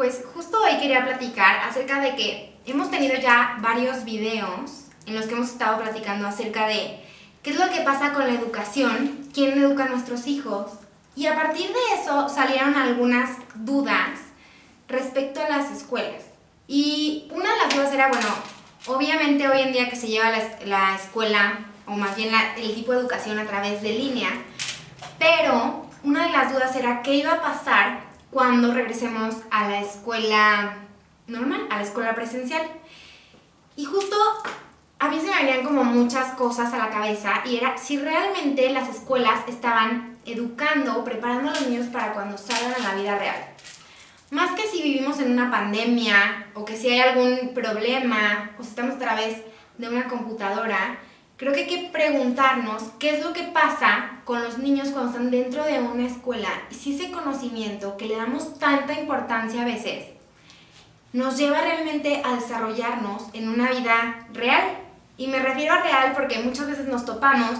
Pues justo hoy quería platicar acerca de que hemos tenido ya varios videos en los que hemos estado platicando acerca de qué es lo que pasa con la educación, quién educa a nuestros hijos. Y a partir de eso salieron algunas dudas respecto a las escuelas. Y una de las dudas era, bueno, obviamente hoy en día que se lleva la, la escuela, o más bien el tipo de educación a través de línea, pero una de las dudas era qué iba a pasar cuando regresemos a la escuela normal, a la escuela presencial. Y justo a mí se me venían como muchas cosas a la cabeza y era si realmente las escuelas estaban educando, preparando a los niños para cuando salgan a la vida real. Más que si vivimos en una pandemia o que si hay algún problema o si estamos a través de una computadora, creo que hay que preguntarnos qué es lo que pasa con los niños cuando están dentro de una escuela y si ese conocimiento que le damos tanta importancia a veces nos lleva realmente a desarrollarnos en una vida real. Y me refiero a real porque muchas veces nos topamos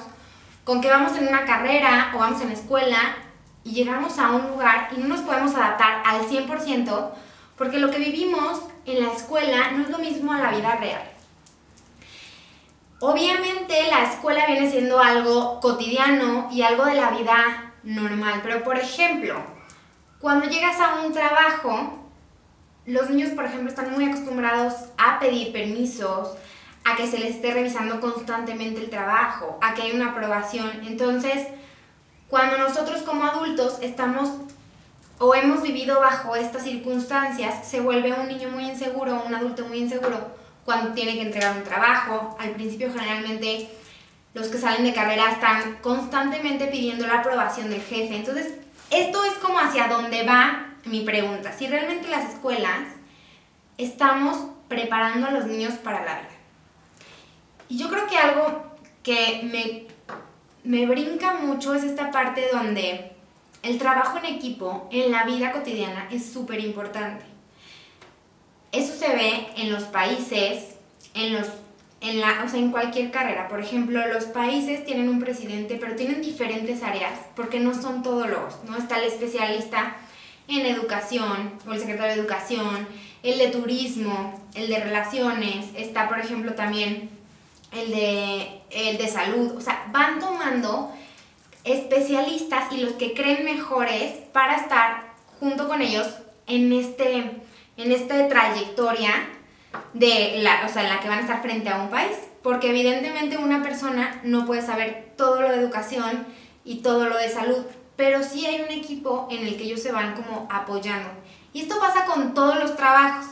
con que vamos en una carrera o vamos en la escuela y llegamos a un lugar y no nos podemos adaptar al 100% porque lo que vivimos en la escuela no es lo mismo a la vida real. Obviamente la escuela viene siendo algo cotidiano y algo de la vida normal, pero por ejemplo, cuando llegas a un trabajo, los niños, por ejemplo, están muy acostumbrados a pedir permisos, a que se les esté revisando constantemente el trabajo, a que hay una aprobación. Entonces, cuando nosotros como adultos estamos o hemos vivido bajo estas circunstancias, se vuelve un niño muy inseguro, un adulto muy inseguro cuando tiene que entregar un trabajo. Al principio generalmente los que salen de carrera están constantemente pidiendo la aprobación del jefe. Entonces, esto es como hacia dónde va mi pregunta. Si realmente las escuelas estamos preparando a los niños para la vida. Y yo creo que algo que me, me brinca mucho es esta parte donde el trabajo en equipo en la vida cotidiana es súper importante. Eso se ve en los países, en los en la, o sea, en cualquier carrera. Por ejemplo, los países tienen un presidente, pero tienen diferentes áreas, porque no son todólogos, ¿no? Está el especialista en educación, o el secretario de educación, el de turismo, el de relaciones, está, por ejemplo, también el de, el de salud. O sea, van tomando especialistas y los que creen mejores para estar junto con ellos en este en esta trayectoria de la, o sea, en la que van a estar frente a un país, porque evidentemente una persona no puede saber todo lo de educación y todo lo de salud, pero sí hay un equipo en el que ellos se van como apoyando. Y esto pasa con todos los trabajos.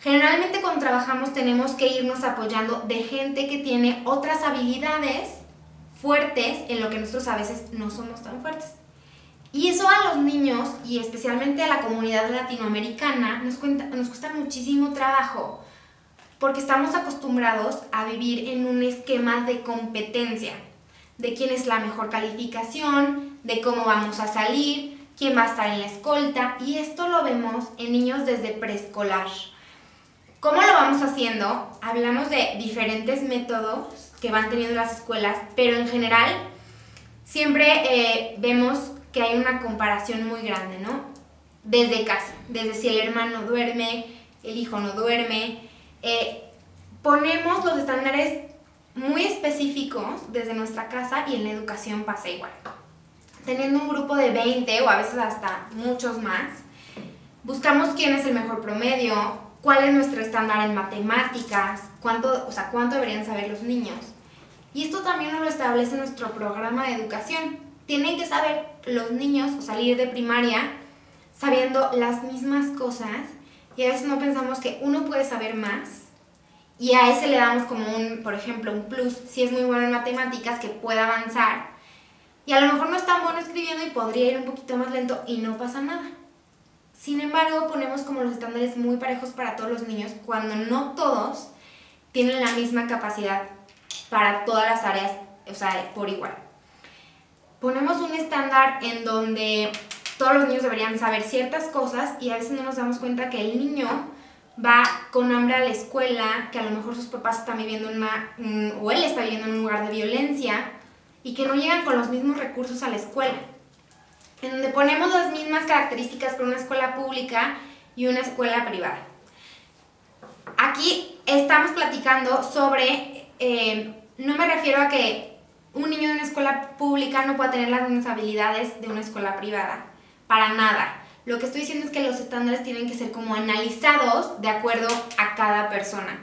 Generalmente cuando trabajamos tenemos que irnos apoyando de gente que tiene otras habilidades fuertes en lo que nosotros a veces no somos tan fuertes. Y eso a los niños y especialmente a la comunidad latinoamericana nos, cuenta, nos cuesta muchísimo trabajo porque estamos acostumbrados a vivir en un esquema de competencia, de quién es la mejor calificación, de cómo vamos a salir, quién va a estar en la escolta y esto lo vemos en niños desde preescolar. ¿Cómo lo vamos haciendo? Hablamos de diferentes métodos que van teniendo las escuelas, pero en general siempre eh, vemos que hay una comparación muy grande, ¿no? Desde casa, desde si el hermano duerme, el hijo no duerme. eh, ponemos los estándares muy específicos desde nuestra casa y en la educación pasa igual. Teniendo un grupo de 20 o a veces hasta muchos más, buscamos quién es el mejor promedio, cuál es nuestro estándar en matemáticas, cuánto, o sea, cuánto deberían saber los niños. Y esto también nos lo establece nuestro programa de educación. Tienen que saber los niños o salir de primaria sabiendo las mismas cosas y a veces no pensamos que uno puede saber más y a ese le damos como un, por ejemplo, un plus, si es muy bueno en matemáticas, que pueda avanzar. Y a lo mejor no es tan bueno escribiendo y podría ir un poquito más lento y no pasa nada. Sin embargo, ponemos como los estándares muy parejos para todos los niños cuando no todos tienen la misma capacidad para todas las áreas, o sea, por igual. Ponemos un estándar en donde todos los niños deberían saber ciertas cosas y a veces no nos damos cuenta que el niño va con hambre a la escuela, que a lo mejor sus papás están viviendo en una, o él está viviendo en un lugar de violencia y que no llegan con los mismos recursos a la escuela. En donde ponemos las mismas características para una escuela pública y una escuela privada. Aquí estamos platicando sobre, eh, no me refiero a que un niño de una escuela pública no pueda tener las mismas habilidades de una escuela privada, para nada. Lo que estoy diciendo es que los estándares tienen que ser como analizados de acuerdo a cada persona.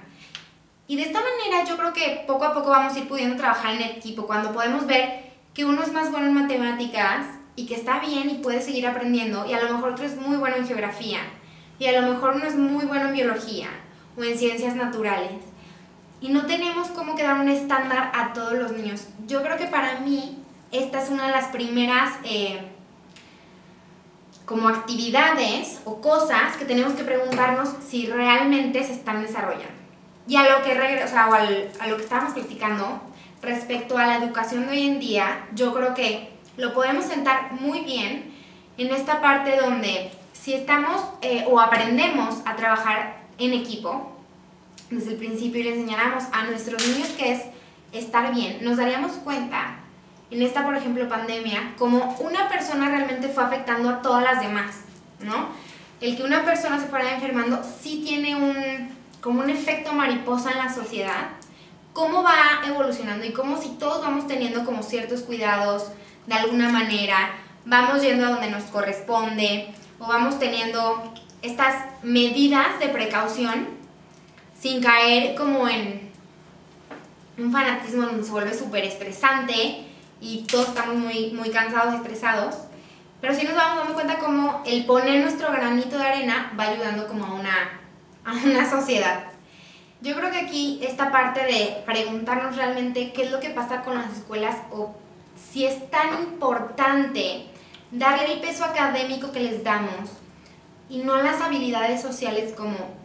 Y de esta manera yo creo que poco a poco vamos a ir pudiendo trabajar en equipo, cuando podemos ver que uno es más bueno en matemáticas y que está bien y puede seguir aprendiendo, y a lo mejor otro es muy bueno en geografía, y a lo mejor uno es muy bueno en biología o en ciencias naturales. Y no tenemos cómo quedar un estándar a todos los niños. Yo creo que para mí esta es una de las primeras... Eh, como actividades o cosas que tenemos que preguntarnos si realmente se están desarrollando. Y a lo que, o sea, a lo que estábamos platicando respecto a la educación de hoy en día, yo creo que lo podemos sentar muy bien en esta parte donde si estamos eh, o aprendemos a trabajar en equipo, desde el principio y le enseñáramos a nuestros niños que es estar bien, nos daríamos cuenta en esta, por ejemplo, pandemia, como una persona realmente fue afectando a todas las demás, ¿no? El que una persona se fuera enfermando sí tiene un, como un efecto mariposa en la sociedad, cómo va evolucionando y cómo si todos vamos teniendo como ciertos cuidados de alguna manera, vamos yendo a donde nos corresponde o vamos teniendo estas medidas de precaución sin caer como en un fanatismo donde se vuelve súper estresante y todos estamos muy, muy cansados estresados, pero sí nos vamos dando cuenta como el poner nuestro granito de arena va ayudando como a una, a una sociedad. Yo creo que aquí esta parte de preguntarnos realmente qué es lo que pasa con las escuelas o si es tan importante darle el peso académico que les damos y no las habilidades sociales como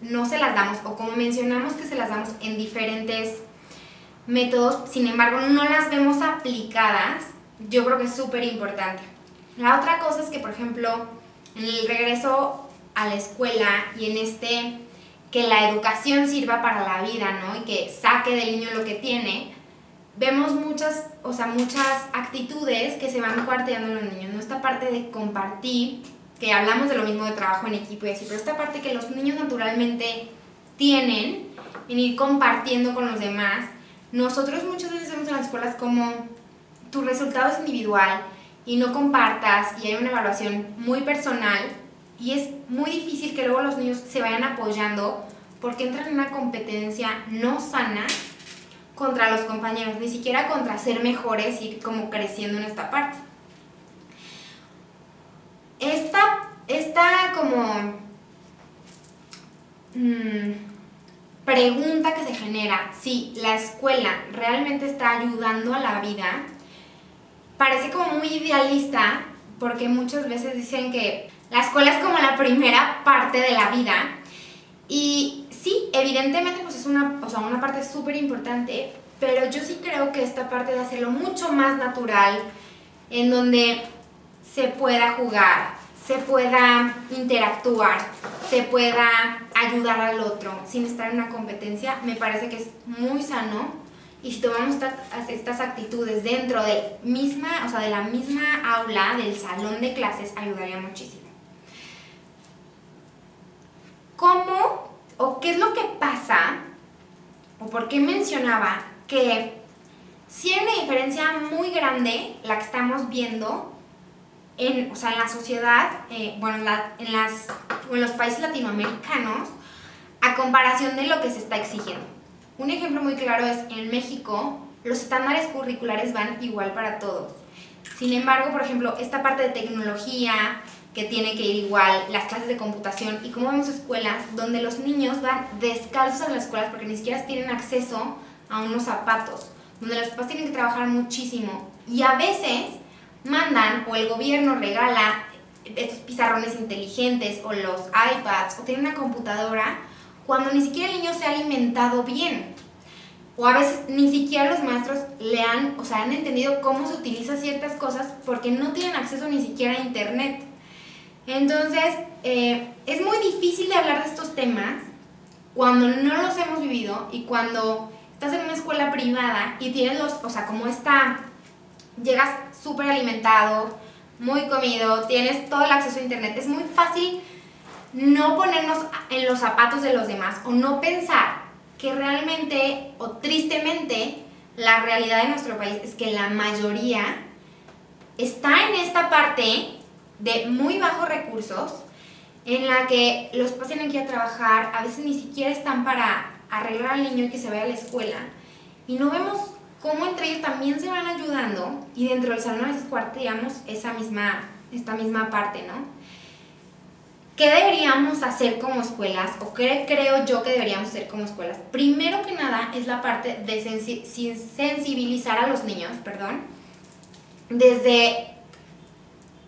no se las damos o como mencionamos que se las damos en diferentes métodos, sin embargo no las vemos aplicadas, yo creo que es súper importante. La otra cosa es que, por ejemplo, en el regreso a la escuela y en este que la educación sirva para la vida, ¿no? Y que saque del niño lo que tiene, vemos muchas, o sea, muchas actitudes que se van cuarteando en los niños, ¿no? Esta parte de compartir, que hablamos de lo mismo de trabajo en equipo y así, pero esta parte que los niños naturalmente tienen en ir compartiendo con los demás, nosotros muchas veces vemos en las escuelas como tu resultado es individual y no compartas y hay una evaluación muy personal y es muy difícil que luego los niños se vayan apoyando porque entran en una competencia no sana contra los compañeros, ni siquiera contra ser mejores y como creciendo en esta parte. Esta, como... Mmm, pregunta que se genera, si la escuela realmente está ayudando a la vida, parece como muy idealista porque muchas veces dicen que la escuela es como la primera parte de la vida. Y sí, evidentemente pues es una, o sea, una parte súper importante, pero yo sí creo que esta parte de hacerlo mucho más natural, en donde se pueda jugar, se pueda interactuar, se pueda ayudar al otro sin estar en una competencia, me parece que es muy sano. Y si tomamos estas actitudes dentro de, misma, o sea, de la misma aula, del salón de clases, ayudaría muchísimo. ¿Cómo o qué es lo que pasa, o por qué mencionaba que si hay una diferencia muy grande la que estamos viendo en, o sea, en la sociedad, eh, bueno, en, las, en los países latinoamericanos, a comparación de lo que se está exigiendo. Un ejemplo muy claro es en México, los estándares curriculares van igual para todos. Sin embargo, por ejemplo, esta parte de tecnología, que tiene que ir igual, las clases de computación y como vemos escuelas donde los niños van descalzos a las escuelas porque ni siquiera tienen acceso a unos zapatos, donde los papás tienen que trabajar muchísimo y a veces mandan o el gobierno regala estos pizarrones inteligentes o los iPads o tienen una computadora cuando ni siquiera el niño se ha alimentado bien. O a veces ni siquiera los maestros le han, o sea, han entendido cómo se utilizan ciertas cosas porque no tienen acceso ni siquiera a internet. Entonces, eh, es muy difícil de hablar de estos temas cuando no los hemos vivido y cuando estás en una escuela privada y tienes los, o sea, como está, llegas súper alimentado, muy comido, tienes todo el acceso a internet, es muy fácil no ponernos en los zapatos de los demás o no pensar que realmente o tristemente la realidad de nuestro país es que la mayoría está en esta parte de muy bajos recursos en la que los papás tienen que ir a trabajar, a veces ni siquiera están para arreglar al niño y que se vaya a la escuela y no vemos cómo entre ellos también se van ayudando y dentro del salón a veces cuarteamos esa misma, esta misma parte, ¿no? ¿Qué deberíamos hacer como escuelas o qué creo yo que deberíamos hacer como escuelas? Primero que nada es la parte de sensibilizar a los niños, perdón, desde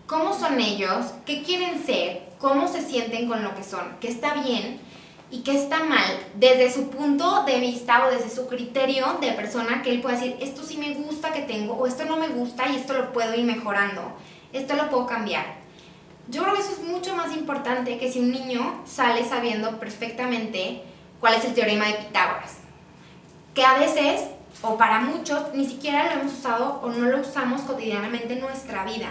cómo son ellos, qué quieren ser, cómo se sienten con lo que son, qué está bien y qué está mal, desde su punto de vista o desde su criterio de persona que él puede decir, esto sí me gusta que tengo o esto no me gusta y esto lo puedo ir mejorando, esto lo puedo cambiar. Yo creo que eso es mucho más importante que si un niño sale sabiendo perfectamente cuál es el teorema de Pitágoras. Que a veces, o para muchos, ni siquiera lo hemos usado o no lo usamos cotidianamente en nuestra vida.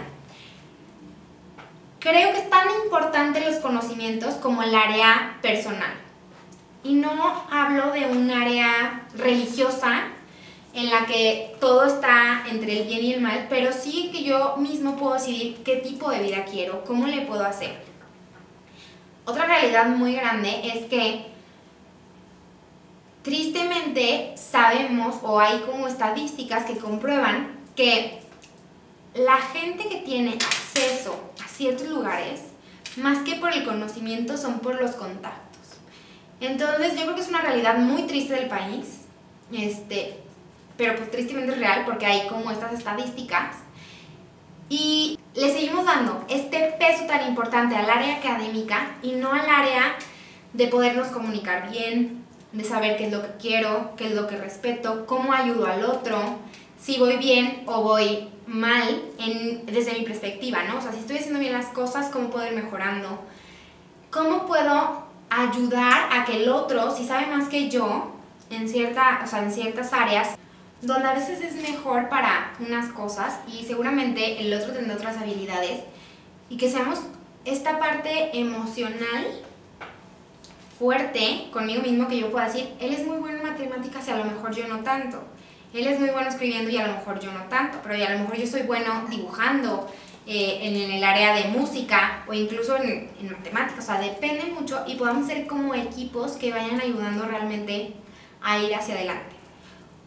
Creo que es tan importante los conocimientos como el área personal. Y no hablo de un área religiosa en la que todo está entre el bien y el mal, pero sí que yo mismo puedo decidir qué tipo de vida quiero, cómo le puedo hacer. Otra realidad muy grande es que tristemente sabemos o hay como estadísticas que comprueban que la gente que tiene acceso a ciertos lugares, más que por el conocimiento, son por los contactos. Entonces yo creo que es una realidad muy triste del país. Este, pero pues tristemente es real porque hay como estas estadísticas. Y le seguimos dando este peso tan importante al área académica y no al área de podernos comunicar bien, de saber qué es lo que quiero, qué es lo que respeto, cómo ayudo al otro, si voy bien o voy mal en, desde mi perspectiva, ¿no? O sea, si estoy haciendo bien las cosas, cómo puedo ir mejorando, cómo puedo ayudar a que el otro, si sabe más que yo, en, cierta, o sea, en ciertas áreas, donde a veces es mejor para unas cosas y seguramente el otro tendrá otras habilidades y que seamos esta parte emocional fuerte conmigo mismo que yo pueda decir, él es muy bueno en matemáticas y a lo mejor yo no tanto. Él es muy bueno escribiendo y a lo mejor yo no tanto, pero a lo mejor yo soy bueno dibujando eh, en, el área de música o incluso en, en matemáticas. O sea, depende mucho y podamos ser como equipos que vayan ayudando realmente a ir hacia adelante.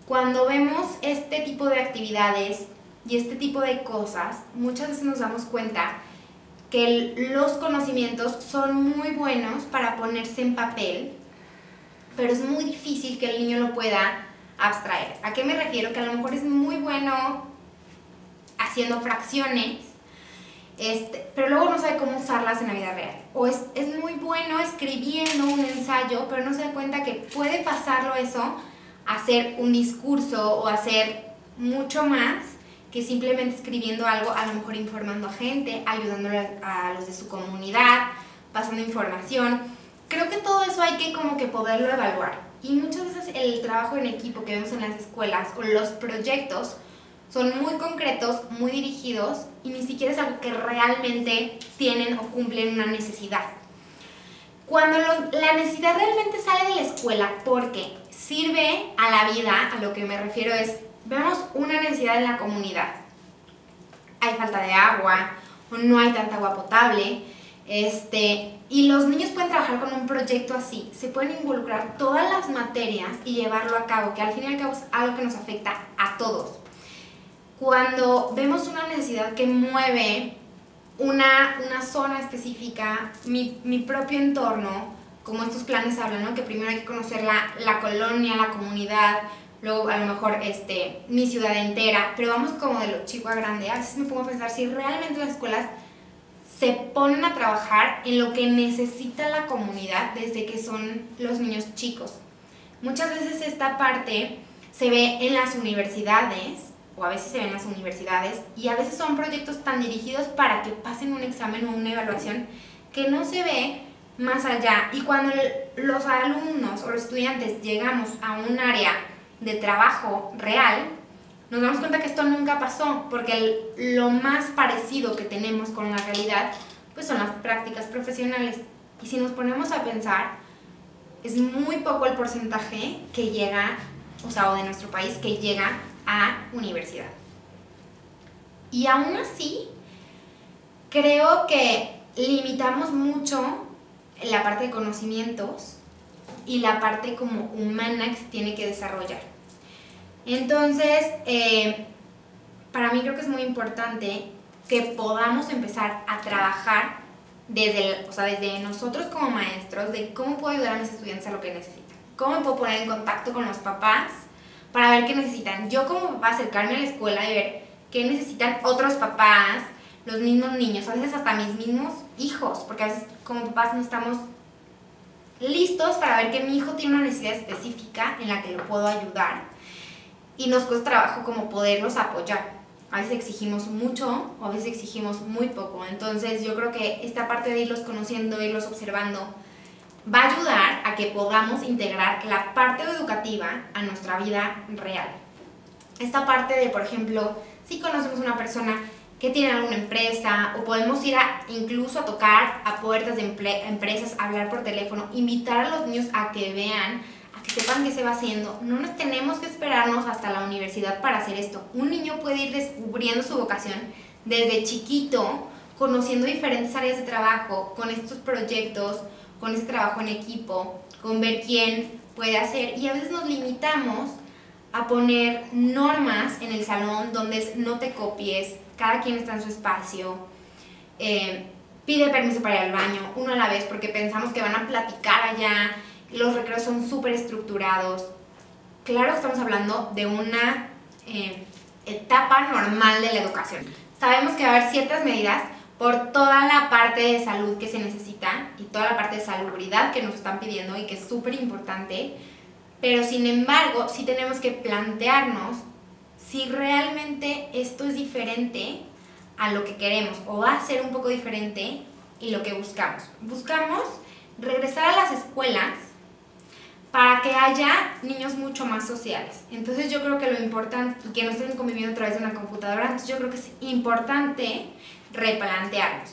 Cuando vemos este tipo de actividades y este tipo de cosas, muchas veces nos damos cuenta que los conocimientos son muy buenos para ponerse en papel, pero es muy difícil que el niño lo pueda abstraer. ¿A qué me refiero? Que a lo mejor es muy bueno haciendo fracciones, este, pero luego no sabe cómo usarlas en la vida real. O es, es muy bueno escribiendo un ensayo, pero no se da cuenta que puede pasarlo eso hacer un discurso o hacer mucho más que simplemente escribiendo algo, a lo mejor informando a gente, ayudándole a los de su comunidad, pasando información. Creo que todo eso hay que como que poderlo evaluar. Y muchas veces el trabajo en equipo que vemos en las escuelas o los proyectos son muy concretos, muy dirigidos y ni siquiera es algo que realmente tienen o cumplen una necesidad. Cuando la necesidad realmente sale de la escuela porque sirve a la vida, a lo que me refiero es, vemos una necesidad en la comunidad. Hay falta de agua, o no hay tanta agua potable, este, y los niños pueden trabajar con un proyecto así, se pueden involucrar todas las materias y llevarlo a cabo, que al fin y al cabo es algo que nos afecta a todos. Cuando vemos una necesidad que mueve una, una zona específica, mi, mi propio entorno, como estos planes hablan, ¿no? Que primero hay que conocer la, la, colonia, la comunidad, luego a lo mejor este, mi ciudad entera, pero vamos como de lo chico a grande. A veces me pongo a pensar si realmente las escuelas se ponen a trabajar en lo que necesita la comunidad desde que son los niños chicos. Muchas veces esta parte se ve en las universidades o a veces se ven en las universidades y a veces son proyectos tan dirigidos para que pasen un examen o una evaluación que no se ve más allá. Y cuando los alumnos o los estudiantes llegamos a un área de trabajo real, nos damos cuenta que esto nunca pasó, porque lo más parecido que tenemos con la realidad pues son las prácticas profesionales. Y si nos ponemos a pensar, es muy poco el porcentaje que llega, o sea, o de nuestro país que llega a universidad. Y aún así, creo que limitamos mucho la parte de conocimientos y la parte como humana que se tiene que desarrollar. Entonces, eh, para mí creo que es muy importante que podamos empezar a trabajar desde, o sea, desde nosotros como maestros de cómo puedo ayudar a mis estudiantes a lo que necesitan. ¿Cómo puedo poner en contacto con los papás para ver qué necesitan? Yo como papá acercarme a la escuela y ver qué necesitan otros papás, los mismos niños, a veces hasta mis mismos hijos, porque a veces como papás no estamos listos para ver que mi hijo tiene una necesidad específica en la que lo puedo ayudar y nos cuesta trabajo como poderlos apoyar. A veces exigimos mucho o a veces exigimos muy poco. Entonces yo creo que esta parte de irlos conociendo, irlos observando, va a ayudar a que podamos integrar la parte educativa a nuestra vida real. Esta parte de, por ejemplo, si conocemos una persona que tiene alguna empresa o podemos ir a, incluso a tocar a puertas de empresas, hablar por teléfono, invitar a los niños a que vean, a que sepan qué se va haciendo. No nos tenemos que esperarnos hasta la universidad para hacer esto. Un niño puede ir descubriendo su vocación desde chiquito, conociendo diferentes áreas de trabajo, con estos proyectos, con este trabajo en equipo, con ver quién puede hacer y a veces nos limitamos a poner normas en el salón donde no te copies, cada quien está en su espacio, eh, pide permiso para ir al baño, uno a la vez, porque pensamos que van a platicar allá, los recreos son súper estructurados. Claro estamos hablando de una eh, etapa normal de la educación. Sabemos que va a haber ciertas medidas por toda la parte de salud que se necesita y toda la parte de salubridad que nos están pidiendo y que es súper importante, pero sin embargo, sí tenemos que plantearnos si realmente esto es diferente a lo que queremos o va a ser un poco diferente y lo que buscamos. Buscamos regresar a las escuelas para que haya niños mucho más sociales. Entonces yo creo que lo importante, que no estén conviviendo a través de una computadora, entonces yo creo que es importante replantearnos.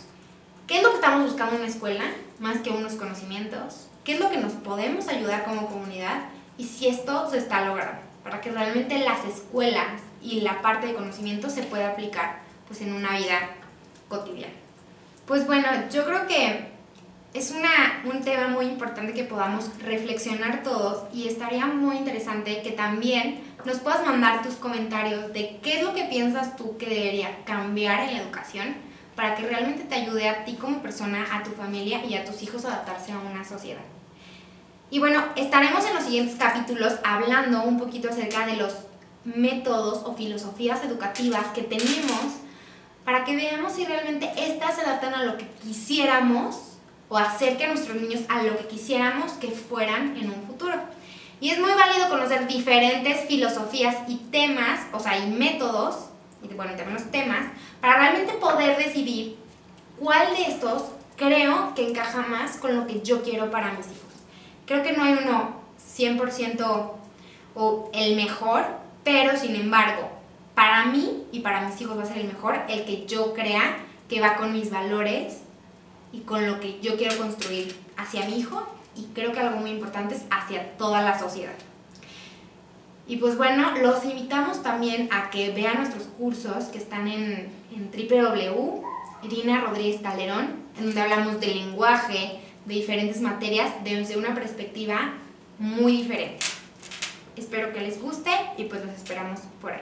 ¿Qué es lo que estamos buscando en la escuela? Más que unos conocimientos. ¿Qué es lo que nos podemos ayudar como comunidad? y si esto se está logrando, para que realmente las escuelas y la parte de conocimiento se pueda aplicar pues en una vida cotidiana. Pues bueno, yo creo que es una, un tema muy importante que podamos reflexionar todos y estaría muy interesante que también nos puedas mandar tus comentarios de qué es lo que piensas tú que debería cambiar en la educación para que realmente te ayude a ti como persona, a tu familia y a tus hijos a adaptarse a una sociedad. Y bueno, estaremos en los siguientes capítulos hablando un poquito acerca de los métodos o filosofías educativas que tenemos para que veamos si realmente estas se adaptan a lo que quisiéramos o acerque a nuestros niños a lo que quisiéramos que fueran en un futuro. Y es muy válido conocer diferentes filosofías y temas, o sea, y métodos, y bueno, también los temas, para realmente poder decidir cuál de estos creo que encaja más con lo que yo quiero para mis hijos. Creo que no hay uno 100% o el mejor, pero sin embargo, para mí y para mis hijos va a ser el mejor el que yo crea que va con mis valores y con lo que yo quiero construir hacia mi hijo y creo que algo muy importante es hacia toda la sociedad. Y pues bueno, los invitamos también a que vean nuestros cursos que están en, en www. Irina Rodríguez Calderón, en donde hablamos del lenguaje, de diferentes materias desde una perspectiva muy diferente. Espero que les guste y pues los esperamos por ahí.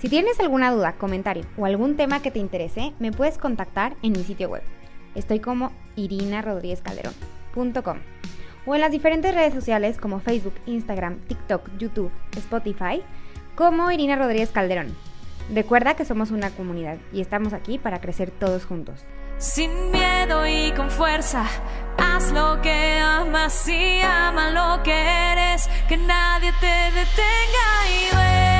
Si tienes alguna duda, comentario o algún tema que te interese, me puedes contactar en mi sitio web. Estoy como irinarodríguezcalderón.com o en las diferentes redes sociales como Facebook, Instagram, TikTok, YouTube, Spotify, como Irina Rodríguez Calderón. Recuerda que somos una comunidad y estamos aquí para crecer todos juntos. Sin miedo y con fuerza, haz lo que amas y ama lo que eres, que nadie te detenga